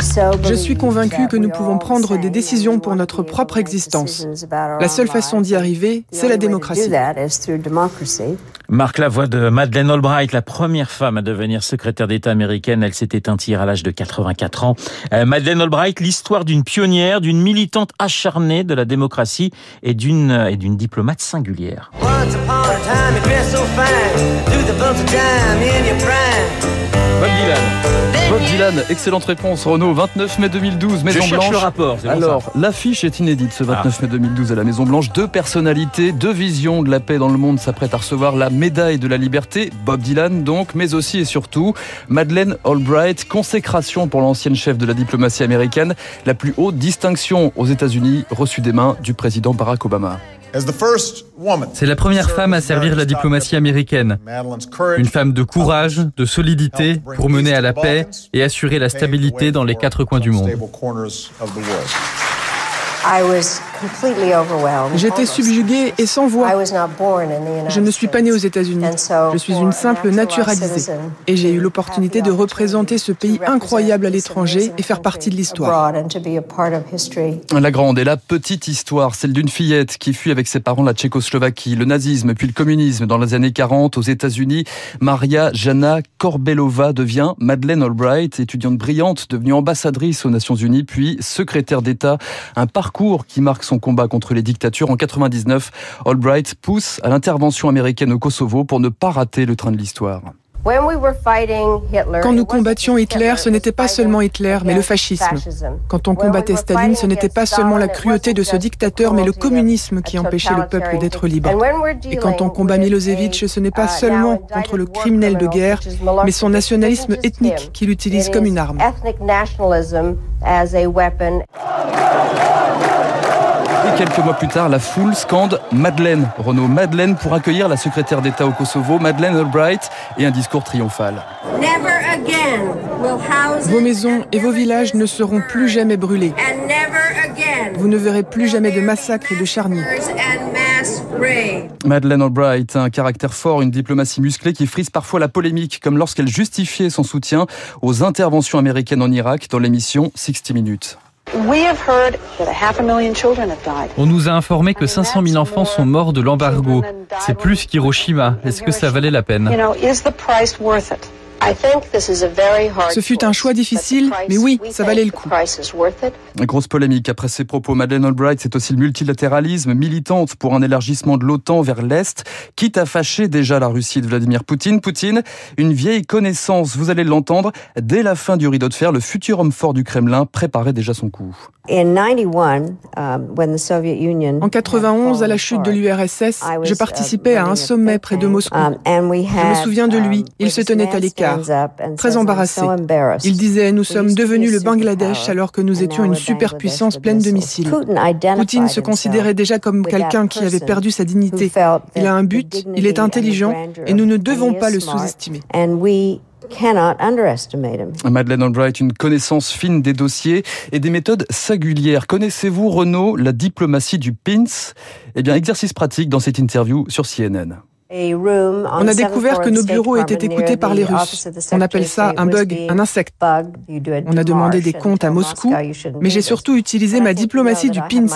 Je suis convaincu que nous pouvons prendre des décisions pour notre propre existence. La seule façon d'y arriver, c'est la démocratie. Marc, la voix de Madeleine Albright, la première femme à devenir secrétaire d'État américaine. Elle s'est éteinte hier à l'âge de 84 ans. Euh, Madeleine Albright, l'histoire d'une pionnière, d'une militante acharnée de la démocratie et d'une et d'une diplomate singulière. Bob Dylan. Bob Dylan, excellente réponse. Renault, 29 mai 2012, Maison Je Blanche. le rapport. Alors, l'affiche est inédite ce 29 mai 2012 à la Maison Blanche. Deux personnalités, deux visions de la paix dans le monde s'apprêtent à recevoir la médaille de la liberté. Bob Dylan donc, mais aussi et surtout Madeleine Albright, consécration pour l'ancienne chef de la diplomatie américaine, la plus haute distinction aux États-Unis reçue des mains du président Barack Obama. C'est la première femme à servir la diplomatie américaine. Une femme de courage, de solidité pour mener à la paix et assurer la stabilité dans les quatre coins du monde. J'étais subjuguée et sans voix. Je ne suis pas née aux États-Unis. Je suis une simple naturalisée. Et j'ai eu l'opportunité de représenter ce pays incroyable à l'étranger et faire partie de l'histoire. La grande et la petite histoire, celle d'une fillette qui fuit avec ses parents la Tchécoslovaquie, le nazisme puis le communisme dans les années 40 aux États-Unis. Maria Jana Korbelova devient Madeleine Albright, étudiante brillante, devenue ambassadrice aux Nations Unies, puis secrétaire d'État. Un parcours qui marque son combat contre les dictatures. En 99, Albright pousse à l'intervention américaine au Kosovo pour ne pas rater le train de l'histoire. Quand nous combattions Hitler, ce n'était pas seulement Hitler, mais le fascisme. Quand on combattait Staline, ce n'était pas seulement la cruauté de ce dictateur, mais le communisme qui empêchait le peuple d'être libre. Et quand on combat Milosevic, ce n'est pas seulement contre le criminel de guerre, mais son nationalisme ethnique qu'il utilise comme une arme. Et quelques mois plus tard, la foule scande Madeleine, Renault Madeleine pour accueillir la secrétaire d'État au Kosovo, Madeleine Albright, et un discours triomphal. Vos maisons et vos villages ne seront plus jamais brûlés. Vous ne verrez plus jamais de massacres et de charniers. Madeleine Albright, un caractère fort, une diplomatie musclée qui frise parfois la polémique, comme lorsqu'elle justifiait son soutien aux interventions américaines en Irak dans l'émission 60 Minutes. On nous a informé que 500 000 enfants sont morts de l'embargo. C'est plus qu'Hiroshima. Est-ce que ça valait la peine? Ce fut un choix difficile, mais oui, ça valait le coup. Grosse polémique après ces propos. Madeleine Albright, c'est aussi le multilatéralisme, militante pour un élargissement de l'OTAN vers l'Est, quitte à fâcher déjà la Russie de Vladimir Poutine. Poutine, une vieille connaissance, vous allez l'entendre, dès la fin du rideau de fer, le futur homme fort du Kremlin préparait déjà son coup. En 91, à la chute de l'URSS, je participais à un sommet près de Moscou. Je me souviens de lui. Il se tenait à l'écart, très embarrassé. Il disait Nous sommes devenus le Bangladesh alors que nous étions une superpuissance pleine de missiles. Poutine se considérait déjà comme quelqu'un qui avait perdu sa dignité. Il a un but, il est intelligent et nous ne devons pas le sous-estimer. Madeleine Albright, une connaissance fine des dossiers et des méthodes singulières. Connaissez-vous, Renaud, la diplomatie du PINS Eh bien, exercice pratique dans cette interview sur CNN. On a découvert que nos bureaux étaient écoutés par les Russes. On appelle ça un bug, un insecte. On a demandé des comptes à Moscou, mais j'ai surtout utilisé ma diplomatie du pins.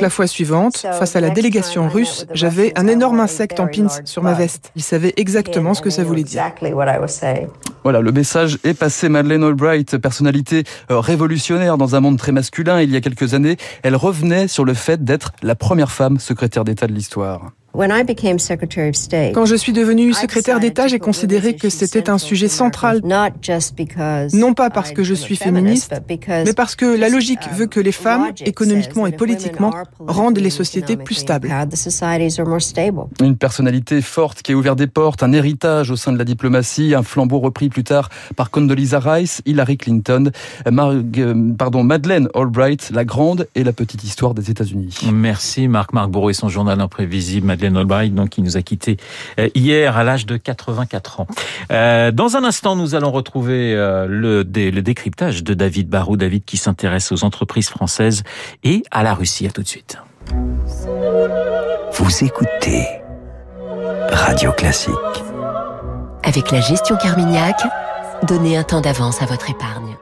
La fois suivante, face à la délégation russe, j'avais un énorme insecte en pins sur ma veste. Ils savaient exactement ce que ça voulait dire. Voilà, le message est passé. Madeleine Albright, personnalité euh, révolutionnaire dans un monde très masculin, il y a quelques années, elle revenait sur le fait d'être la première femme secrétaire d'État de l'histoire. Quand je suis devenue secrétaire d'État, j'ai considéré que c'était un sujet central, non pas parce que je suis féministe, mais parce que la logique veut que les femmes, économiquement et politiquement, rendent les sociétés plus stables. Une personnalité forte qui a ouvert des portes, un héritage au sein de la diplomatie, un flambeau repris plus tard par Condoleezza Rice, Hillary Clinton, Mar euh, pardon, Madeleine Albright, la grande et la petite histoire des États-Unis. Merci Marc Marc Bourreau et son journal imprévisible. Madeleine Albright, donc, qui nous a quittés euh, hier à l'âge de 84 ans. Euh, dans un instant, nous allons retrouver euh, le, dé, le décryptage de David Barou. David qui s'intéresse aux entreprises françaises et à la Russie. À tout de suite. Vous écoutez Radio Classique. Avec la gestion Carmignac, donnez un temps d'avance à votre épargne.